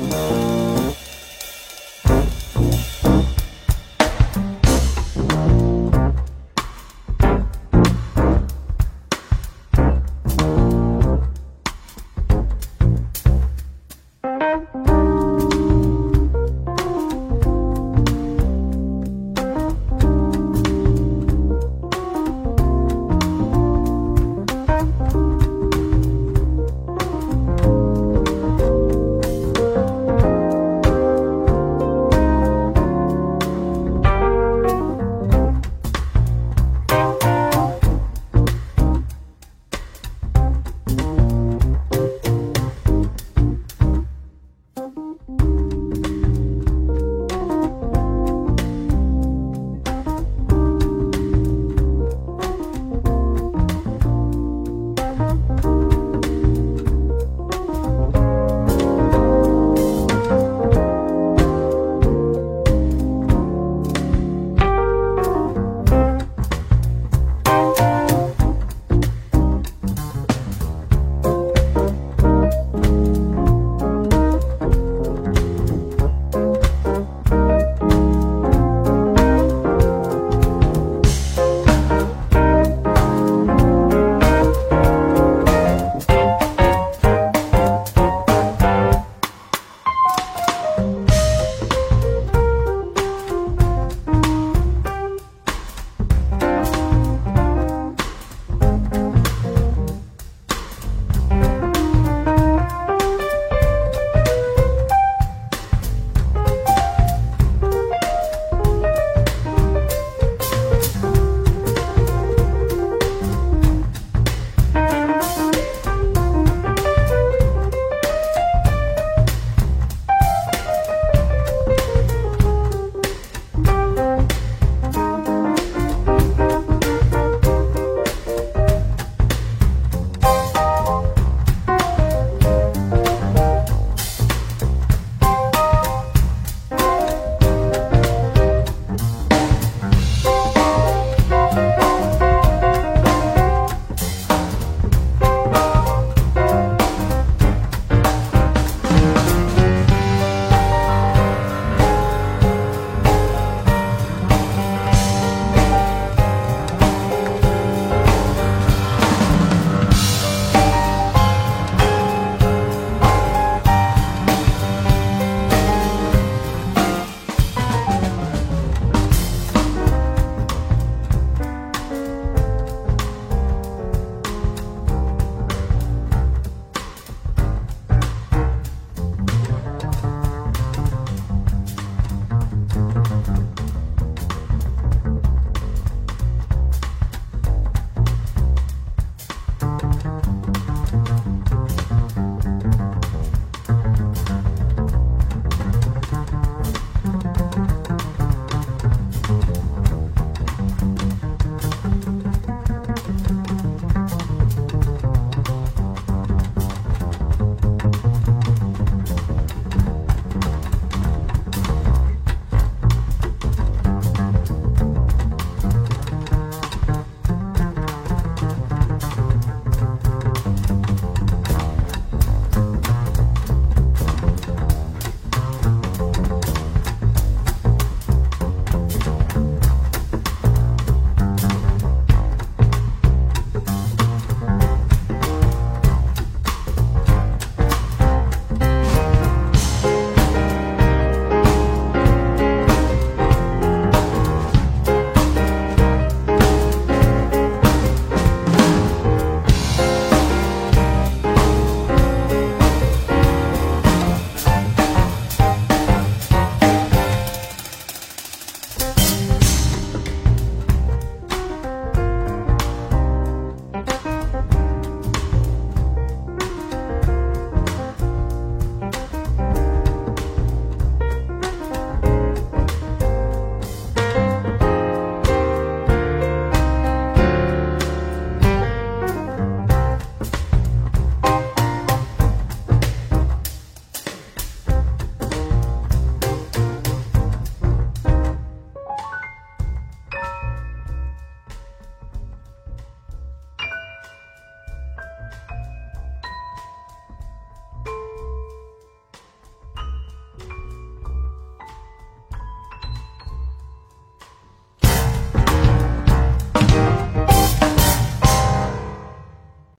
No.